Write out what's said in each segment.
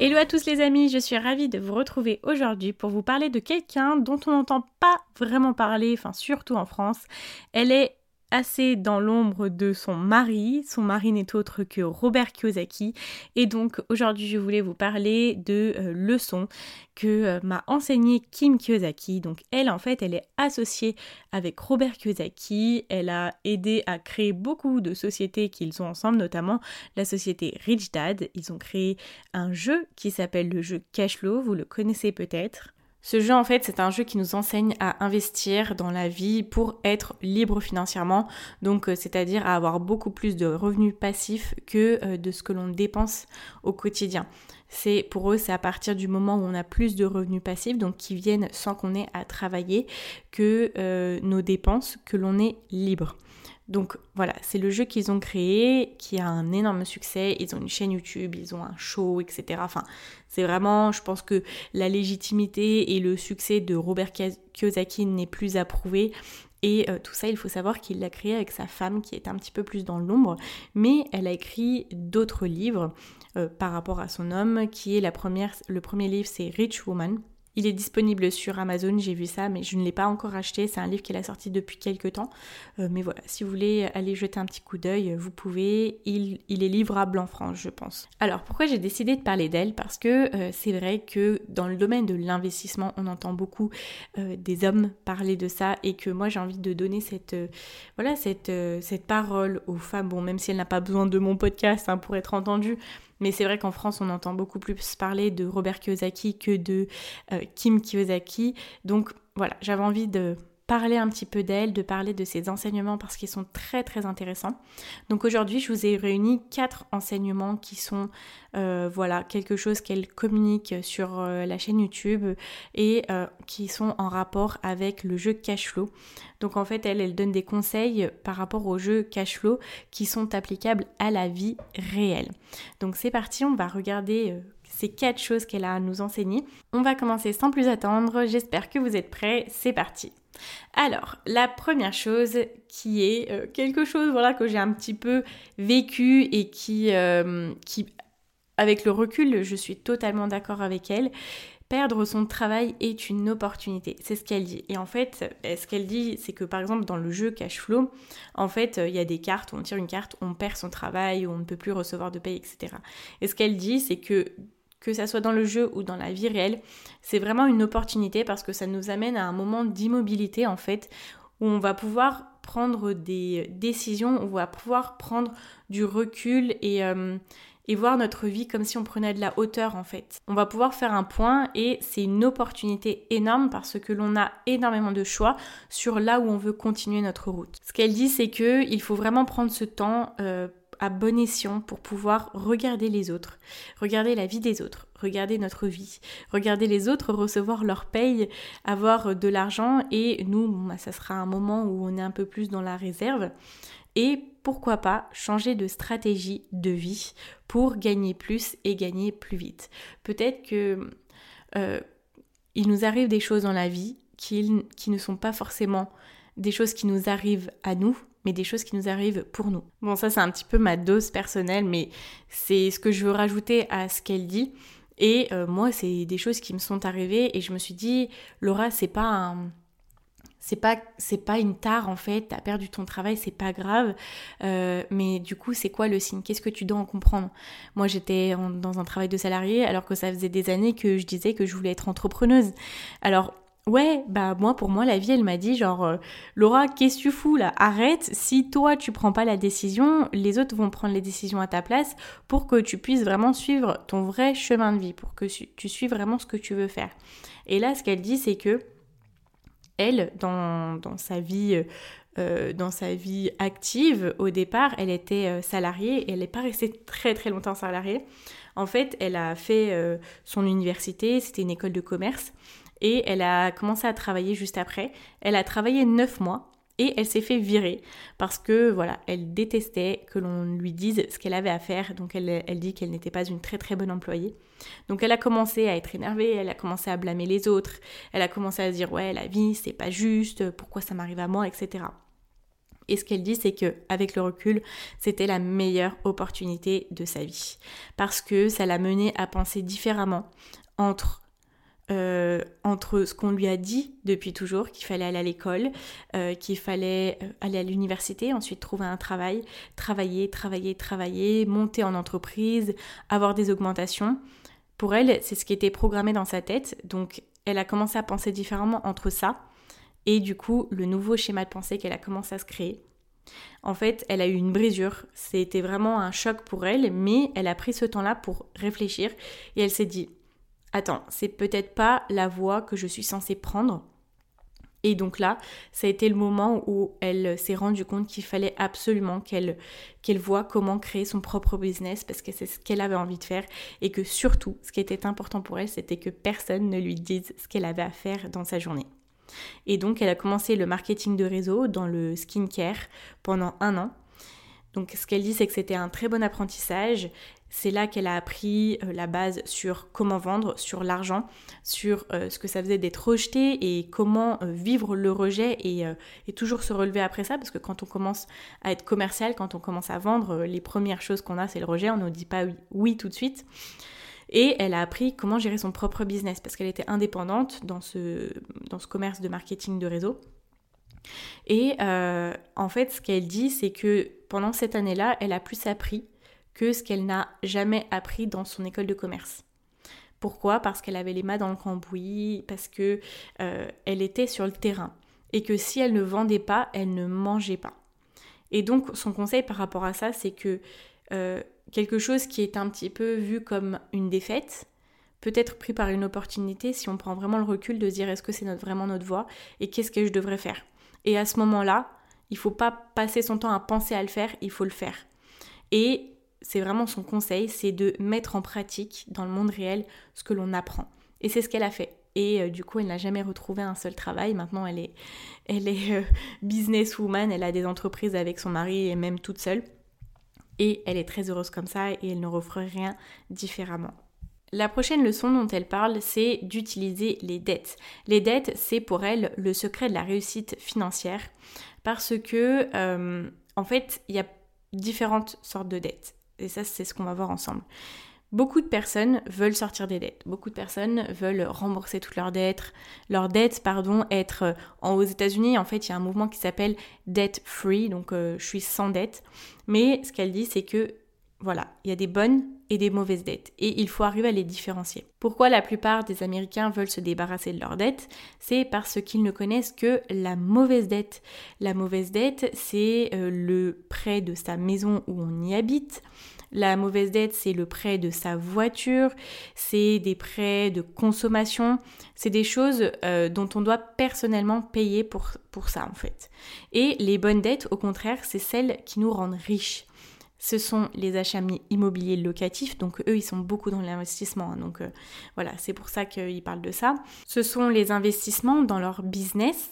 Hello à tous les amis, je suis ravie de vous retrouver aujourd'hui pour vous parler de quelqu'un dont on n'entend pas vraiment parler, enfin surtout en France. Elle est assez dans l'ombre de son mari. Son mari n'est autre que Robert Kiyosaki. Et donc aujourd'hui je voulais vous parler de euh, leçons que euh, m'a enseigné Kim Kiyosaki. Donc elle en fait elle est associée avec Robert Kiyosaki. Elle a aidé à créer beaucoup de sociétés qu'ils ont ensemble, notamment la société Rich Dad. Ils ont créé un jeu qui s'appelle le jeu Cashflow, vous le connaissez peut-être. Ce jeu, en fait, c'est un jeu qui nous enseigne à investir dans la vie pour être libre financièrement, donc euh, c'est-à-dire à avoir beaucoup plus de revenus passifs que euh, de ce que l'on dépense au quotidien. C'est pour eux, c'est à partir du moment où on a plus de revenus passifs, donc qui viennent sans qu'on ait à travailler, que euh, nos dépenses, que l'on est libre. Donc voilà, c'est le jeu qu'ils ont créé, qui a un énorme succès. Ils ont une chaîne YouTube, ils ont un show, etc. Enfin, c'est vraiment, je pense que la légitimité et le succès de Robert Kiyosaki n'est plus à prouver. Et euh, tout ça, il faut savoir qu'il l'a créé avec sa femme qui est un petit peu plus dans l'ombre, mais elle a écrit d'autres livres euh, par rapport à son homme, qui est la première, le premier livre, c'est Rich Woman. Il est disponible sur Amazon, j'ai vu ça, mais je ne l'ai pas encore acheté. C'est un livre qu'elle a sorti depuis quelques temps. Euh, mais voilà, si vous voulez aller jeter un petit coup d'œil, vous pouvez. Il, est livrable en France, je pense. Alors pourquoi j'ai décidé de parler d'elle? Parce que euh, c'est vrai que dans le domaine de l'investissement, on entend beaucoup euh, des hommes parler de ça et que moi j'ai envie de donner cette, voilà, cette, cette parole aux femmes. Bon, même si elle n'a pas besoin de mon podcast hein, pour être entendue, mais c'est vrai qu'en France, on entend beaucoup plus parler de Robert Kiyosaki que de euh, Kim Kiyosaki. Donc voilà, j'avais envie de parler un petit peu d'elle, de parler de ses enseignements parce qu'ils sont très très intéressants. Donc aujourd'hui, je vous ai réuni quatre enseignements qui sont euh, voilà quelque chose qu'elle communique sur euh, la chaîne YouTube et euh, qui sont en rapport avec le jeu Cashflow. Donc en fait, elle elle donne des conseils par rapport au jeu Cashflow qui sont applicables à la vie réelle. Donc c'est parti, on va regarder ces quatre choses qu'elle a à nous enseigner. On va commencer sans plus attendre. J'espère que vous êtes prêts. C'est parti. Alors, la première chose qui est euh, quelque chose voilà, que j'ai un petit peu vécu et qui, euh, qui, avec le recul, je suis totalement d'accord avec elle. Perdre son travail est une opportunité, c'est ce qu'elle dit. Et en fait, euh, ce qu'elle dit, c'est que par exemple dans le jeu Cash Flow, en fait, il y a des cartes, on tire une carte, on perd son travail, on ne peut plus recevoir de paye, etc. Et ce qu'elle dit, c'est que que ça soit dans le jeu ou dans la vie réelle, c'est vraiment une opportunité parce que ça nous amène à un moment d'immobilité en fait où on va pouvoir prendre des décisions, on va pouvoir prendre du recul et, euh, et voir notre vie comme si on prenait de la hauteur en fait. On va pouvoir faire un point et c'est une opportunité énorme parce que l'on a énormément de choix sur là où on veut continuer notre route. Ce qu'elle dit c'est que il faut vraiment prendre ce temps euh, à bon escient pour pouvoir regarder les autres, regarder la vie des autres, regarder notre vie, regarder les autres recevoir leur paye, avoir de l'argent et nous, bah, ça sera un moment où on est un peu plus dans la réserve et pourquoi pas changer de stratégie de vie pour gagner plus et gagner plus vite. Peut-être que euh, il nous arrive des choses dans la vie qui, qui ne sont pas forcément des choses qui nous arrivent à nous, mais des choses qui nous arrivent pour nous. Bon, ça c'est un petit peu ma dose personnelle, mais c'est ce que je veux rajouter à ce qu'elle dit. Et euh, moi, c'est des choses qui me sont arrivées et je me suis dit, Laura, c'est pas. C'est pas, c'est pas une tare en fait, t'as perdu ton travail, c'est pas grave. Euh, mais du coup, c'est quoi le signe? Qu'est-ce que tu dois en comprendre? Moi, j'étais dans un travail de salarié alors que ça faisait des années que je disais que je voulais être entrepreneuse. Alors, Ouais, bah moi pour moi la vie elle m'a dit genre euh, Laura qu'est-ce que tu fous là? Arrête, si toi tu prends pas la décision, les autres vont prendre les décisions à ta place pour que tu puisses vraiment suivre ton vrai chemin de vie, pour que tu suives vraiment ce que tu veux faire. Et là ce qu'elle dit c'est que elle dans, dans sa vie dans sa vie active, au départ, elle était salariée et elle n'est pas restée très très longtemps salariée. En fait, elle a fait son université, c'était une école de commerce, et elle a commencé à travailler juste après. Elle a travaillé neuf mois et elle s'est fait virer parce que voilà, elle détestait que l'on lui dise ce qu'elle avait à faire. Donc elle, elle dit qu'elle n'était pas une très très bonne employée. Donc elle a commencé à être énervée, elle a commencé à blâmer les autres, elle a commencé à se dire ouais la vie c'est pas juste, pourquoi ça m'arrive à moi, etc. Et ce qu'elle dit, c'est que avec le recul, c'était la meilleure opportunité de sa vie, parce que ça l'a menée à penser différemment entre euh, entre ce qu'on lui a dit depuis toujours, qu'il fallait aller à l'école, euh, qu'il fallait euh, aller à l'université, ensuite trouver un travail, travailler, travailler, travailler, monter en entreprise, avoir des augmentations. Pour elle, c'est ce qui était programmé dans sa tête, donc elle a commencé à penser différemment entre ça et du coup le nouveau schéma de pensée qu'elle a commencé à se créer. En fait, elle a eu une brisure, c'était vraiment un choc pour elle, mais elle a pris ce temps-là pour réfléchir et elle s'est dit attends, c'est peut-être pas la voie que je suis censée prendre. Et donc là, ça a été le moment où elle s'est rendue compte qu'il fallait absolument qu'elle qu'elle voit comment créer son propre business parce que c'est ce qu'elle avait envie de faire et que surtout, ce qui était important pour elle, c'était que personne ne lui dise ce qu'elle avait à faire dans sa journée. Et donc, elle a commencé le marketing de réseau dans le skincare pendant un an. Donc, ce qu'elle dit, c'est que c'était un très bon apprentissage. C'est là qu'elle a appris euh, la base sur comment vendre, sur l'argent, sur euh, ce que ça faisait d'être rejeté et comment euh, vivre le rejet et, toujours se relever après ça. Parce que quand on commence à être commercial, quand on commence à vendre, les premières choses qu'on a, c'est le rejet. On ne dit pas oui, tout de suite. Et elle a appris comment gérer son propre business parce qu'elle était indépendante dans ce, dans ce commerce de marketing de réseau. Et en fait, ce qu'elle dit, c'est que pendant cette année-là, elle a plus appris que ce qu'elle n'a jamais appris dans son école de commerce. Pourquoi? Parce qu'elle avait les mains dans le cambouis, parce que euh, elle était sur le terrain et que si elle ne vendait pas, elle ne mangeait pas. Et donc son conseil par rapport à ça, c'est que euh, quelque chose qui est un petit peu vu comme une défaite peut être pris par une opportunité si on prend vraiment le recul de dire est-ce que c'est vraiment notre voie et qu'est-ce que je devrais faire? Et à ce moment-là, il faut pas passer son temps à penser à le faire, il faut le faire. Et c'est vraiment son conseil, c'est de mettre en pratique dans le monde réel ce que l'on apprend. Et c'est ce qu'elle a fait. Et euh, du coup, elle n'a jamais retrouvé un seul travail. Maintenant, elle est, elle est euh, businesswoman, elle a des entreprises avec son mari et même toute seule. Et elle est très heureuse comme ça et elle ne referait rien différemment. La prochaine leçon dont elle parle, c'est d'utiliser les dettes. Les dettes, c'est pour elle le secret de la réussite financière parce que, euh, en fait, il y a différentes sortes de dettes. Et ça, c'est ce qu'on va voir ensemble. Beaucoup de personnes veulent sortir des dettes. Beaucoup de personnes veulent rembourser toutes leurs dettes, leurs dettes, pardon, être euh, aux États-Unis. En fait, il y a un mouvement qui s'appelle debt free, donc euh, je suis sans dette. Mais ce qu'elle dit, c'est que voilà, il y a des bonnes et des mauvaises dettes et il faut arriver à les différencier. Pourquoi la plupart des Américains veulent se débarrasser de leurs dettes? C'est parce qu'ils ne connaissent que la mauvaise dette. La mauvaise dette, c'est euh, le prêt de sa maison où on y habite, la mauvaise dette, c'est le prêt de sa voiture, c'est des prêts de consommation, c'est des choses euh, dont on doit personnellement payer pour, pour ça en fait. Et les bonnes dettes, au contraire, c'est celles qui nous rendent riches. Ce sont les achats immobiliers locatifs, donc eux, ils sont beaucoup dans l'investissement. Hein. donc euh, voilà, c'est pour ça qu'ils parlent de ça. Ce sont les investissements dans leur business.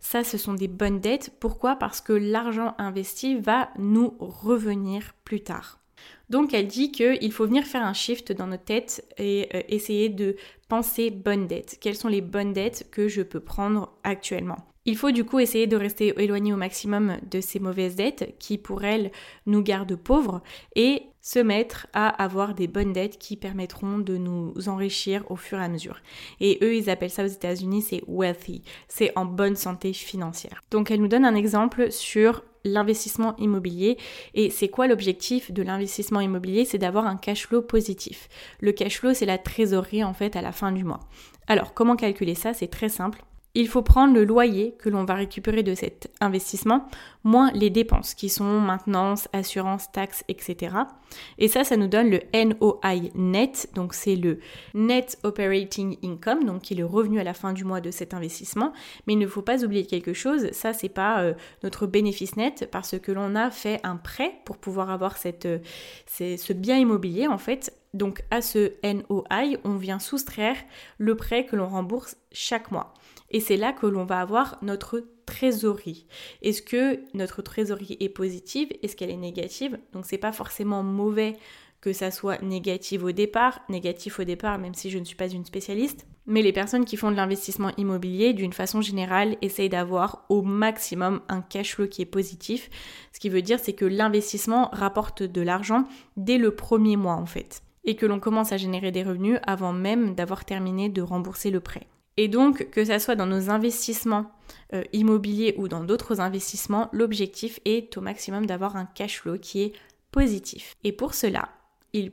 Ça, ce sont des bonnes dettes. Pourquoi? Parce que l'argent investi va nous revenir plus tard. Donc elle dit qu'il faut venir faire un shift dans notre tête et euh, essayer de penser bonnes dettes. Quelles sont les bonnes dettes que je peux prendre actuellement? Il faut du coup essayer de rester éloigné au maximum de ces mauvaises dettes qui pour elles nous gardent pauvres et se mettre à avoir des bonnes dettes qui permettront de nous enrichir au fur et à mesure. Et eux, ils appellent ça aux États-Unis, c'est wealthy, c'est en bonne santé financière. Donc elle nous donne un exemple sur l'investissement immobilier. Et c'est quoi l'objectif de l'investissement immobilier? C'est d'avoir un cash flow positif. Le cash flow, c'est la trésorerie en fait à la fin du mois. Alors, comment calculer ça? C'est très simple. Il faut prendre le loyer que l'on va récupérer de cet investissement, moins les dépenses qui sont maintenance, assurance, taxes, etc. Et ça, ça nous donne le NOI net, donc c'est le Net Operating Income, donc qui est le revenu à la fin du mois de cet investissement. Mais il ne faut pas oublier quelque chose, ça c'est pas euh, notre bénéfice net parce que l'on a fait un prêt pour pouvoir avoir cette, euh, ce bien immobilier en fait. Donc à ce NOI, on vient soustraire le prêt que l'on rembourse chaque mois. Et c'est là que l'on va avoir notre trésorerie. Est-ce que notre trésorerie est positive? Est-ce qu'elle est négative? Donc c'est pas forcément mauvais que ça soit négatif au départ, négatif au départ même si je ne suis pas une spécialiste, mais les personnes qui font de l'investissement immobilier d'une façon générale essayent d'avoir au maximum un cash flow qui est positif. Ce qui veut dire c'est que l'investissement rapporte de l'argent dès le premier mois en fait et que l'on commence à générer des revenus avant même d'avoir terminé de rembourser le prêt. Et donc, que ça soit dans nos investissements euh, immobiliers ou dans d'autres investissements, l'objectif est au maximum d'avoir un cash flow qui est positif. Et pour cela,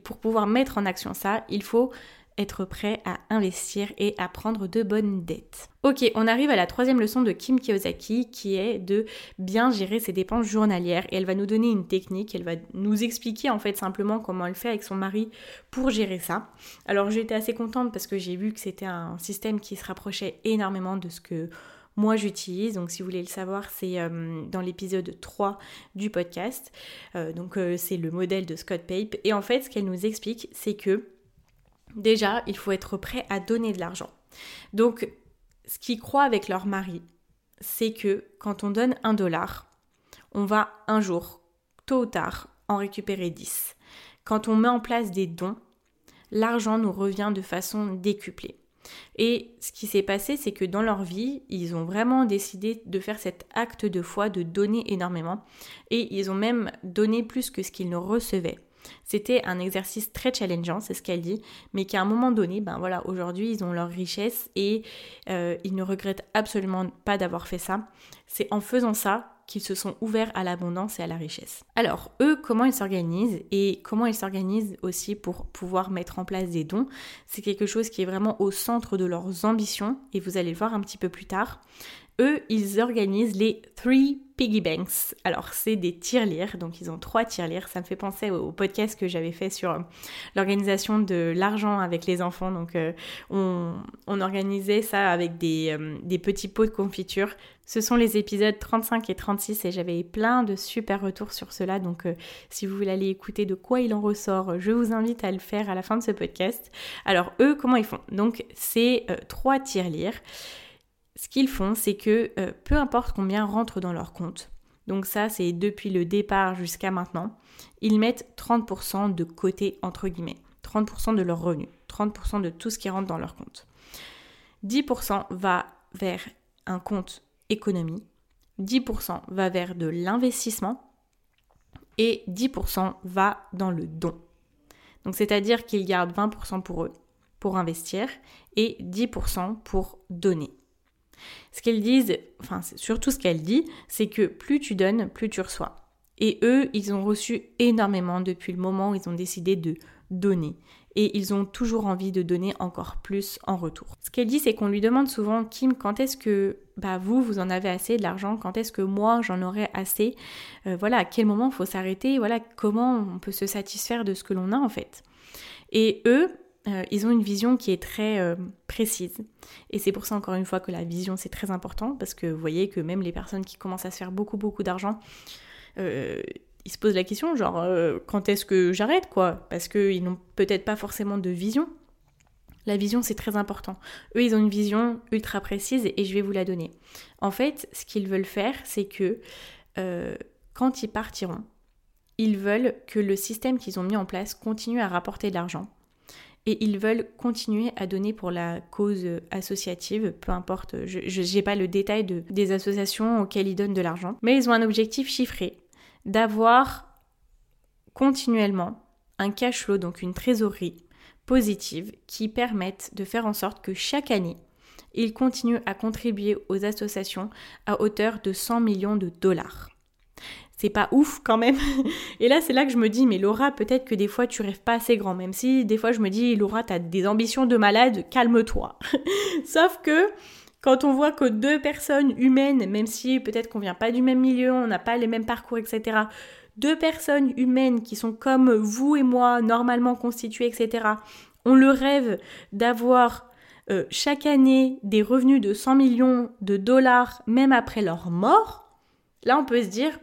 pour pouvoir mettre en action ça, il faut être prêt à investir et à prendre de bonnes dettes. Ok, on arrive à la troisième leçon de Kim Kiyosaki qui est de bien gérer ses dépenses journalières et elle va nous donner une technique, elle va nous expliquer en fait simplement comment elle fait avec son mari pour gérer ça. Alors j'étais assez contente parce que j'ai vu que c'était un système qui se rapprochait énormément de ce que moi j'utilise. Donc si vous voulez le savoir, c'est euh, dans l'épisode 3 du podcast. Euh, donc euh, c'est le modèle de Scott Pape. Et en fait, ce qu'elle nous explique, c'est que Déjà, il faut être prêt à donner de l'argent. Donc, ce qu'ils croient avec leur mari, c'est que quand on donne un dollar, on va un jour, tôt ou tard, en récupérer 10. Quand on met en place des dons, l'argent nous revient de façon décuplée. Et ce qui s'est passé, c'est que dans leur vie, ils ont vraiment décidé de faire cet acte de foi, de donner énormément. Et ils ont même donné plus que ce qu'ils ne recevaient. C'était un exercice très challengeant, c'est ce qu'elle dit, mais qu'à un moment donné, ben voilà, aujourd'hui ils ont leur richesse et euh, ils ne regrettent absolument pas d'avoir fait ça. C'est en faisant ça qu'ils se sont ouverts à l'abondance et à la richesse. Alors, eux, comment ils s'organisent et comment ils s'organisent aussi pour pouvoir mettre en place des dons, c'est quelque chose qui est vraiment au centre de leurs ambitions et vous allez le voir un petit peu plus tard. Eux, ils organisent les Three Piggy Banks. Alors, c'est des tirelires, donc ils ont trois tirelires. Ça me fait penser au, podcast que j'avais fait sur euh, l'organisation de l'argent avec les enfants. Donc, euh, on, organisait ça avec des, euh, des, petits pots de confiture. Ce sont les épisodes 35 et 36 et j'avais plein de super retours sur cela. Donc, si vous voulez aller écouter de quoi il en ressort, je vous invite à le faire à la fin de ce podcast. Alors, eux, comment ils font? Donc, c'est trois tirelires ce qu'ils font, c'est que euh, peu importe combien rentre dans leur compte, donc ça c'est depuis le départ jusqu'à maintenant, ils mettent 30% de côté entre guillemets, 30% de leurs revenus, 30% de tout ce qui rentre dans leur compte. 10% va vers un compte économie, 10% va vers de l'investissement et 10% va dans le don. Donc c'est-à-dire qu'ils gardent 20% pour eux, pour investir, et 10% pour donner. Ce qu'elles disent, enfin surtout ce qu'elle dit, c'est que plus tu donnes, plus tu reçois. Et eux, ils ont reçu énormément depuis le moment où ils ont décidé de donner. Et ils ont toujours envie de donner encore plus en retour. Ce qu'elle dit, c'est qu'on lui demande souvent, Kim, quand est-ce que bah, vous, vous en avez assez de l'argent? Quand est-ce que moi, j'en aurai assez? Euh, Voilà, à quel moment il faut s'arrêter? Voilà, comment on peut se satisfaire de ce que l'on a en fait? Et eux, euh, ils ont une vision qui est très euh, précise. Et c'est pour ça encore une fois que la vision c'est très important parce que vous voyez que même les personnes qui commencent à se faire beaucoup beaucoup d'argent, euh, ils se posent la question genre quand est-ce que j'arrête quoi? Parce qu'ils n'ont peut-être pas forcément de vision. La vision c'est très important. Eux ils ont une vision ultra précise et je vais vous la donner. En fait ce qu'ils veulent faire c'est que quand ils partiront, ils veulent que le système qu'ils ont mis en place continue à rapporter de l'argent et ils veulent continuer à donner pour la cause associative, peu importe, je n'ai pas le détail de, des associations auxquelles ils donnent de l'argent, mais ils ont un objectif chiffré d'avoir continuellement un cash flow, donc une trésorerie positive qui permette de faire en sorte que chaque année, ils continuent à contribuer aux associations à hauteur de 100 millions de dollars c'est pas ouf quand même. Et là, c'est là que je me dis, mais Laura, peut-être que des fois tu rêves pas assez grand, même si des fois je me dis, Laura, t'as des ambitions de malade, calme-toi. Sauf que Quand on voit que deux personnes humaines, même si peut-être qu'on vient pas du même milieu, on n'a pas les mêmes parcours, etc., deux personnes humaines qui sont comme vous et moi, normalement constituées, etc., ont le rêve d'avoir euh, chaque année des revenus de 100 millions de dollars, même après leur mort, là on peut se dire,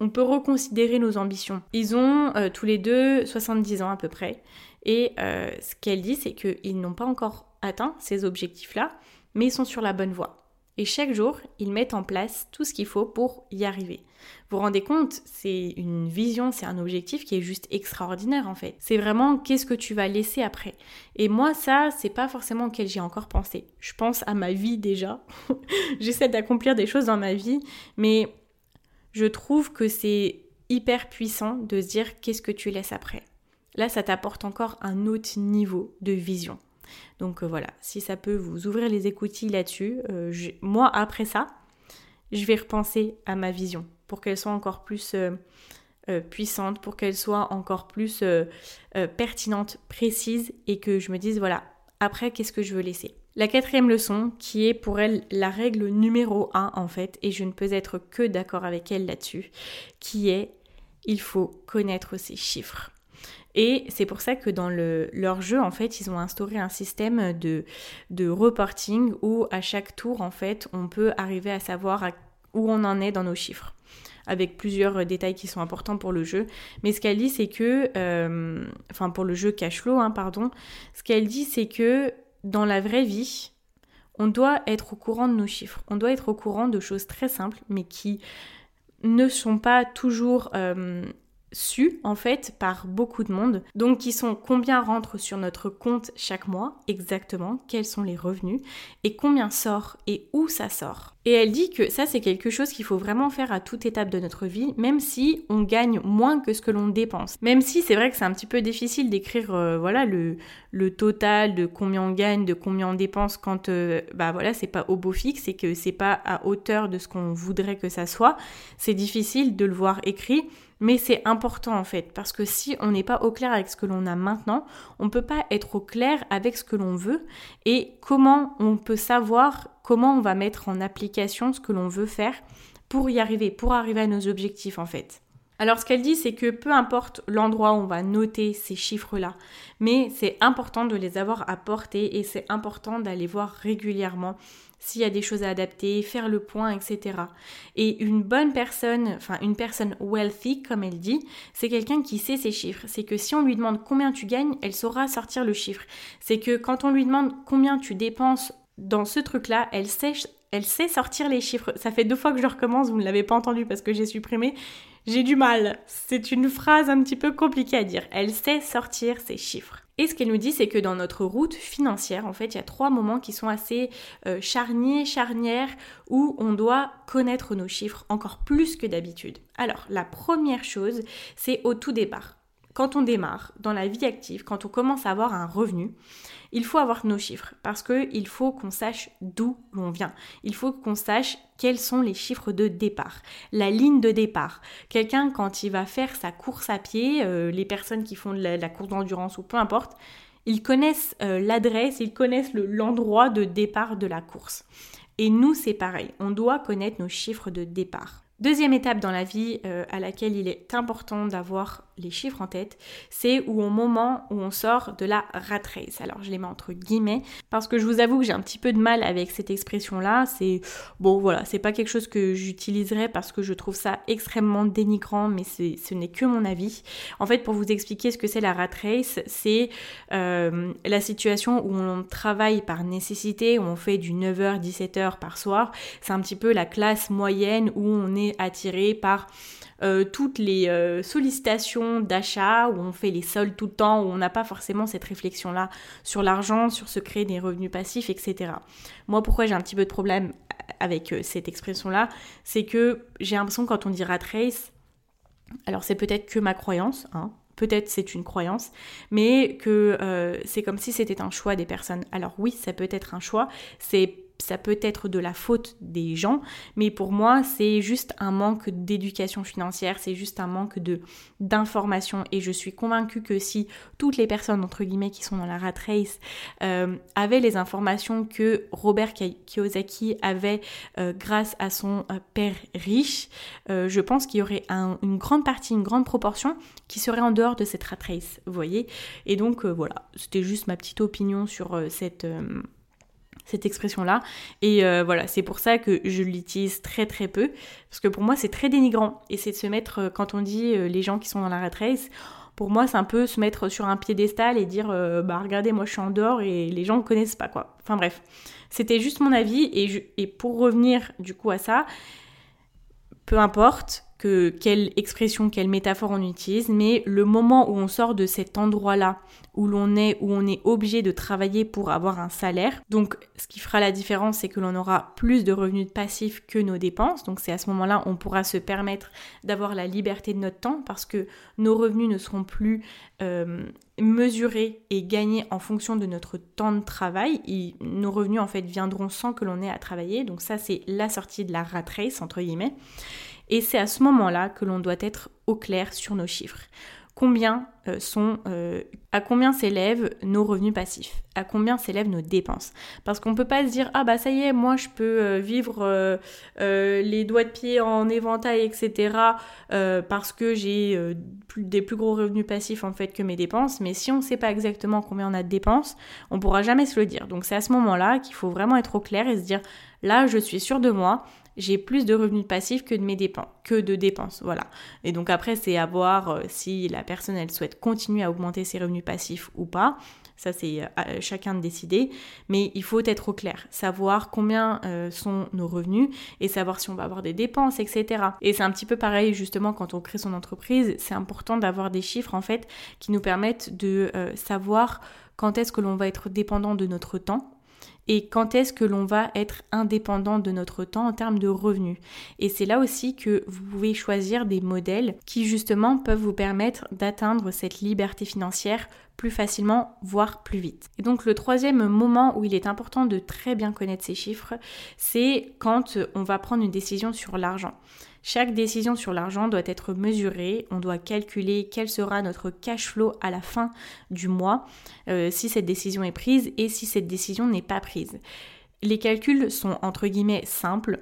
on peut reconsidérer nos ambitions. Ils ont euh, tous les deux 70 ans à peu près. Et euh, ce qu'elle dit, c'est qu'ils n'ont pas encore atteint ces objectifs-là, mais ils sont sur la bonne voie. Et chaque jour, ils mettent en place tout ce qu'il faut pour y arriver. Vous vous rendez compte, c'est une vision, c'est un objectif qui est juste extraordinaire en fait. C'est vraiment qu'est-ce que tu vas laisser après? Et moi, ça, c'est pas forcément auquel j'ai encore pensé. Je pense à ma vie déjà. J'essaie d'accomplir des choses dans ma vie, mais je trouve que c'est hyper puissant de se dire qu'est-ce que tu laisses après? Là, ça t'apporte encore un autre niveau de vision. Donc euh, voilà, si ça peut vous ouvrir les écoutilles là-dessus, euh, moi après ça, je vais repenser à ma vision pour qu'elle soit encore plus euh, puissante, pour qu'elle soit encore plus pertinente, précise et que je me dise voilà, après qu'est-ce que je veux laisser? La quatrième leçon, qui est pour elle la règle numéro un en fait, et je ne peux être que d'accord avec elle là-dessus, qui est il faut connaître ses chiffres. Et c'est pour ça que dans leur jeu, en fait, ils ont instauré un système de, de reporting où à chaque tour, en fait, on peut arriver à savoir où on en est dans nos chiffres avec plusieurs détails qui sont importants pour le jeu. Mais ce qu'elle dit, c'est que, euh, enfin pour le jeu cash flow, hein, pardon, ce qu'elle dit, c'est que dans la vraie vie, on doit être au courant de nos chiffres. On doit être au courant de choses très simples, mais qui ne sont pas toujours euh, su en fait par beaucoup de monde. Donc qui sont combien rentre sur notre compte chaque mois exactement, quels sont les revenus et combien sort et où ça sort. Et elle dit que ça c'est quelque chose qu'il faut vraiment faire à toute étape de notre vie, même si on gagne moins que ce que l'on dépense. Même si c'est vrai que c'est un petit peu difficile d'écrire euh, voilà le, le total de combien on gagne, de combien on dépense quand euh, bah voilà c'est pas au beau fixe et que c'est pas à hauteur de ce qu'on voudrait que ça soit. C'est difficile de le voir écrit mais c'est important en fait, parce que si on n'est pas au clair avec ce que l'on a maintenant, on peut pas être au clair avec ce que l'on veut et comment on peut savoir comment on va mettre en application ce que l'on veut faire pour y arriver, pour arriver à nos objectifs en fait. Alors ce qu'elle dit, c'est que peu importe l'endroit où on va noter ces chiffres-là, mais c'est important de les avoir à portée et c'est important d'aller voir régulièrement s'il y a des choses à adapter, faire le point, etc. Et une bonne personne, enfin une personne wealthy, comme elle dit, c'est quelqu'un qui sait ses chiffres. C'est que si on lui demande combien tu gagnes, elle saura sortir le chiffre. C'est que quand on lui demande combien tu dépenses dans ce truc-là, elle sait, elle sait sortir les chiffres. Ça fait deux fois que je recommence, vous ne l'avez pas entendu parce que j'ai supprimé. J'ai du mal. C'est une phrase un petit peu compliquée à dire. Elle sait sortir ses chiffres. Et ce qu'elle nous dit, c'est que dans notre route financière, en fait, il y a trois moments qui sont assez euh, charniers, charnières, où on doit connaître nos chiffres encore plus que d'habitude. Alors, la première chose, c'est au tout départ quand on démarre dans la vie active, quand on commence à avoir un revenu, il faut avoir nos chiffres parce qu'il faut qu'on sache d'où l'on vient. Il faut qu'on sache quels sont les chiffres de départ, la ligne de départ. Quelqu'un, quand il va faire sa course à pied, euh, les personnes qui font la, course d'endurance ou peu importe, ils connaissent euh, l'adresse, ils connaissent l'endroit de départ de la course. Et nous, c'est pareil, on doit connaître nos chiffres de départ. Deuxième étape dans la vie euh, à laquelle il est important d'avoir les chiffres en tête, c'est au moment où on sort de la rat race. Alors je les mets entre guillemets parce que je vous avoue que j'ai un petit peu de mal avec cette expression-là. C'est bon voilà, c'est pas quelque chose que j'utiliserai parce que je trouve ça extrêmement dénigrant, mais ce n'est que mon avis. En fait, pour vous expliquer ce que c'est la rat race, c'est euh, la situation où on travaille par nécessité, où on fait du 9h 17h par soir. C'est un petit peu la classe moyenne où on est attiré par euh, toutes les euh, sollicitations d'achat, où on fait les soldes tout le temps, où on n'a pas forcément cette réflexion-là sur l'argent, sur se créer des revenus passifs, etc. Moi, pourquoi j'ai un petit peu de problème avec euh, cette expression-là, c'est que j'ai l'impression quand on dit rat race, alors c'est peut-être que ma croyance, hein, peut-être c'est une croyance, mais que c'est comme si c'était un choix des personnes. Alors oui, ça peut être un choix, c'est ça peut être de la faute des gens, mais pour moi, c'est juste un manque d'éducation financière, c'est juste un manque de d'information. Et je suis convaincue que si toutes les personnes, entre guillemets, qui sont dans la rat race, euh, avaient les informations que Robert Kiyosaki avait euh, grâce à son euh, père riche, je pense qu'il y aurait une grande partie, une grande proportion qui serait en dehors de cette rat race, vous voyez? Et donc, voilà, c'était juste ma petite opinion sur cette cette expression-là. Et euh, voilà, c'est pour ça que je l'utilise très très peu, parce que pour moi c'est très dénigrant. Et c'est de se mettre, euh, quand on dit euh, les gens qui sont dans la rat race, pour moi c'est un peu se mettre sur un piédestal et dire bah regardez moi je suis en dehors et les gens ne connaissent pas quoi. Enfin bref, c'était juste mon avis et, et pour revenir du coup à ça, peu importe, quelle expression, quelle métaphore on utilise, mais le moment où on sort de cet endroit-là, où l'on est, où on est obligé de travailler pour avoir un salaire, donc ce qui fera la différence, c'est que l'on aura plus de revenus passifs que nos dépenses, donc c'est à ce moment-là on pourra se permettre d'avoir la liberté de notre temps parce que nos revenus ne seront plus euh, mesurés et gagnés en fonction de notre temps de travail. Et nos revenus en fait viendront sans que l'on ait à travailler, donc ça c'est la sortie de la rat race entre guillemets. Et c'est à ce moment-là que l'on doit être au clair sur nos chiffres. Combien euh, sont, euh, à combien s'élèvent nos revenus passifs? À combien s'élèvent nos dépenses? Parce qu'on ne peut pas se dire ah bah ça y est, moi je peux euh, vivre les doigts de pied en éventail, etc. parce que j'ai des plus gros revenus passifs en fait que mes dépenses. Mais si on ne sait pas exactement combien on a de dépenses, on ne pourra jamais se le dire. Donc c'est à ce moment-là qu'il faut vraiment être au clair et se dire là je suis sûr de moi j'ai plus de revenus passifs que de mes dépenses, que de dépenses, voilà. Et donc après, c'est à voir euh, si la personne elle souhaite continuer à augmenter ses revenus passifs ou pas. Ça, c'est euh, chacun de décider. Mais il faut être au clair, savoir combien euh, sont nos revenus et savoir si on va avoir des dépenses, etc. Et c'est un petit peu pareil, justement, quand on crée son entreprise. C'est important d'avoir des chiffres, en fait, qui nous permettent de savoir quand est-ce que l'on va être dépendant de notre temps et quand est-ce que l'on va être indépendant de notre temps en termes de revenus? Et c'est là aussi que vous pouvez choisir des modèles qui justement peuvent vous permettre d'atteindre cette liberté financière plus facilement, voire plus vite. Et donc le troisième moment où il est important de très bien connaître ces chiffres, c'est quand on va prendre une décision sur l'argent. Chaque décision sur l'argent doit être mesurée, on doit calculer quel sera notre cash flow à la fin du mois euh, si cette décision est prise et si cette décision n'est pas prise. Les calculs sont entre guillemets simples.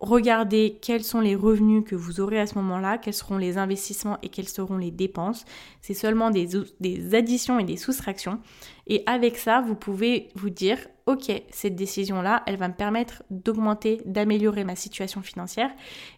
Regardez quels sont les revenus que vous aurez à ce moment-là, quels seront les investissements et quelles seront les dépenses. C'est seulement des, additions et des soustractions. Et avec ça, vous pouvez vous dire, ok, cette décision-là, elle va me permettre d'augmenter, d'améliorer ma situation financière.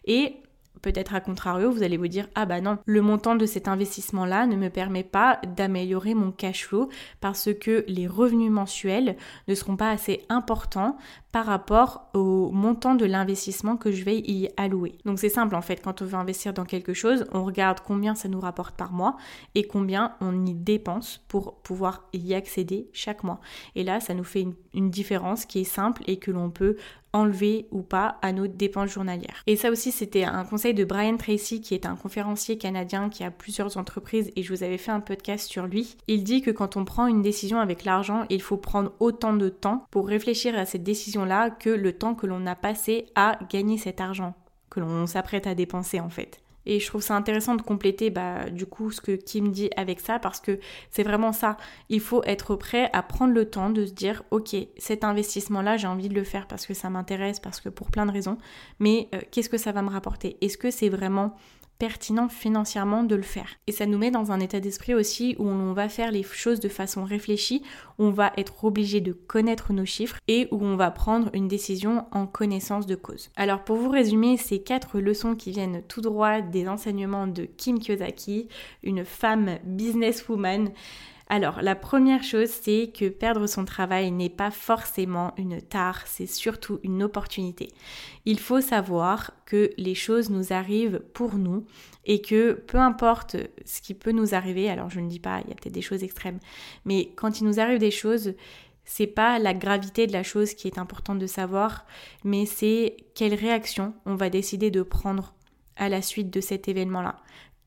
Et Peut-être à contrario, vous allez vous dire ah bah non, le montant de cet investissement-là ne me permet pas d'améliorer mon cash flow parce que les revenus mensuels ne seront pas assez importants par rapport au montant de l'investissement que je vais y allouer. Donc c'est simple en fait, quand on veut investir dans quelque chose, on regarde combien ça nous rapporte par mois et combien on y dépense pour pouvoir y accéder chaque mois. Et là, ça nous fait une, une différence qui est simple et que l'on peut enlever ou pas à nos dépenses journalières. Et ça aussi, c'était un conseil de Brian Tracy, qui est un conférencier canadien qui a plusieurs entreprises et je vous avais fait un podcast sur lui. Il dit que quand on prend une décision avec l'argent, il faut prendre autant de temps pour réfléchir à cette décision-là que le temps que l'on a passé à gagner cet argent que l'on s'apprête à dépenser en fait. Et je trouve ça intéressant de compléter bah, du coup ce que Kim dit avec ça parce que c'est vraiment ça. Il faut être prêt à prendre le temps de se dire ok cet investissement là j'ai envie de le faire parce que ça m'intéresse, parce que pour plein de raisons, mais euh, qu'est-ce que ça va me rapporter? Est-ce que c'est vraiment pertinent financièrement de le faire. Et ça nous met dans un état d'esprit aussi où on va faire les choses de façon réfléchie, où on va être obligé de connaître nos chiffres et où on va prendre une décision en connaissance de cause. Alors pour vous résumer ces quatre leçons qui viennent tout droit des enseignements de Kim Kiyosaki, une femme businesswoman, alors, la première chose, c'est que perdre son travail n'est pas forcément une tare, c'est surtout une opportunité. Il faut savoir que les choses nous arrivent pour nous et que peu importe ce qui peut nous arriver, alors je ne dis pas, il y a peut-être des choses extrêmes, mais quand il nous arrive des choses, c'est pas la gravité de la chose qui est importante de savoir, mais c'est quelle réaction on va décider de prendre à la suite de cet événement-là.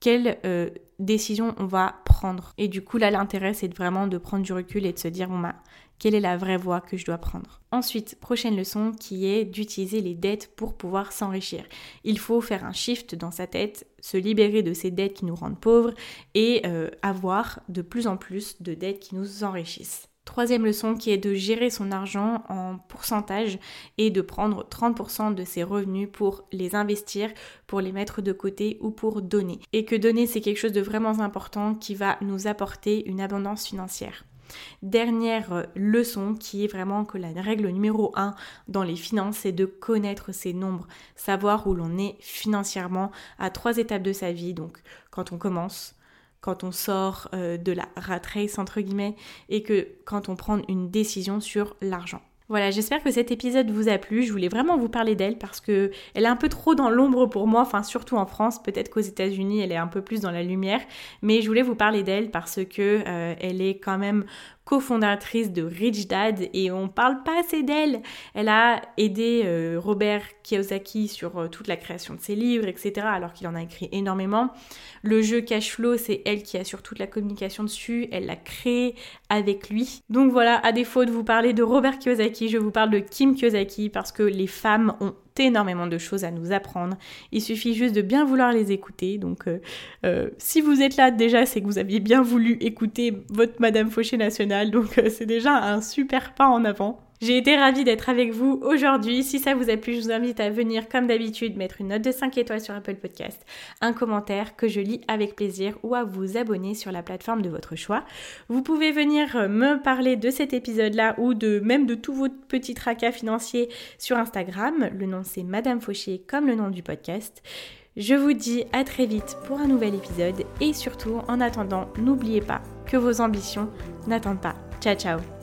Quelle euh, décision on va prendre. Et du coup, là, l'intérêt, c'est vraiment de prendre du recul et de se dire, bon, bah, quelle est la vraie voie que je dois prendre. Ensuite, prochaine leçon qui est d'utiliser les dettes pour pouvoir s'enrichir. Il faut faire un shift dans sa tête, se libérer de ces dettes qui nous rendent pauvres et euh, avoir de plus en plus de dettes qui nous enrichissent. Troisième leçon qui est de gérer son argent en pourcentage et de prendre 30% de ses revenus pour les investir, pour les mettre de côté ou pour donner. Et que donner c'est quelque chose de vraiment important qui va nous apporter une abondance financière. Dernière leçon qui est vraiment que la règle numéro 1 dans les finances, c'est de connaître ses nombres, savoir où l'on est financièrement à trois étapes de sa vie. Donc quand on commence, quand on sort euh, de la rat race entre guillemets et que quand on prend une décision sur l'argent. Voilà, j'espère que cet épisode vous a plu. Je voulais vraiment vous parler d'elle parce que elle est un peu trop dans l'ombre pour moi, enfin surtout en France. Peut-être qu'aux États-Unis, elle est un peu plus dans la lumière, mais je voulais vous parler d'elle parce que euh, elle est quand même cofondatrice de Rich Dad et on parle pas assez d'elle. Elle a aidé euh, Robert Kiyosaki sur euh, toute la création de ses livres, etc. alors qu'il en a écrit énormément. Le jeu Cashflow, c'est elle qui assure toute la communication dessus. Elle l'a créé avec lui. Donc voilà, à défaut de vous parler de Robert Kiyosaki, je vous parle de Kim Kiyosaki parce que les femmes ont énormément de choses à nous apprendre. Il suffit juste de bien vouloir les écouter. Donc, euh, euh, si vous êtes là déjà, c'est que vous aviez bien voulu écouter votre Madame Fauché nationale. Donc, euh, c'est déjà un super pas en avant. J'ai été ravie d'être avec vous aujourd'hui. Si ça vous a plu, je vous invite à venir comme d'habitude mettre une note de 5 étoiles sur Apple Podcast, un commentaire que je lis avec plaisir ou à vous abonner sur la plateforme de votre choix. Vous pouvez venir me parler de cet épisode-là ou de même de tous vos petits tracas financiers sur Instagram. Le nom c'est Madame Fauché comme le nom du podcast. Je vous dis à très vite pour un nouvel épisode et surtout en attendant, n'oubliez pas que vos ambitions n'attendent pas. Ciao ciao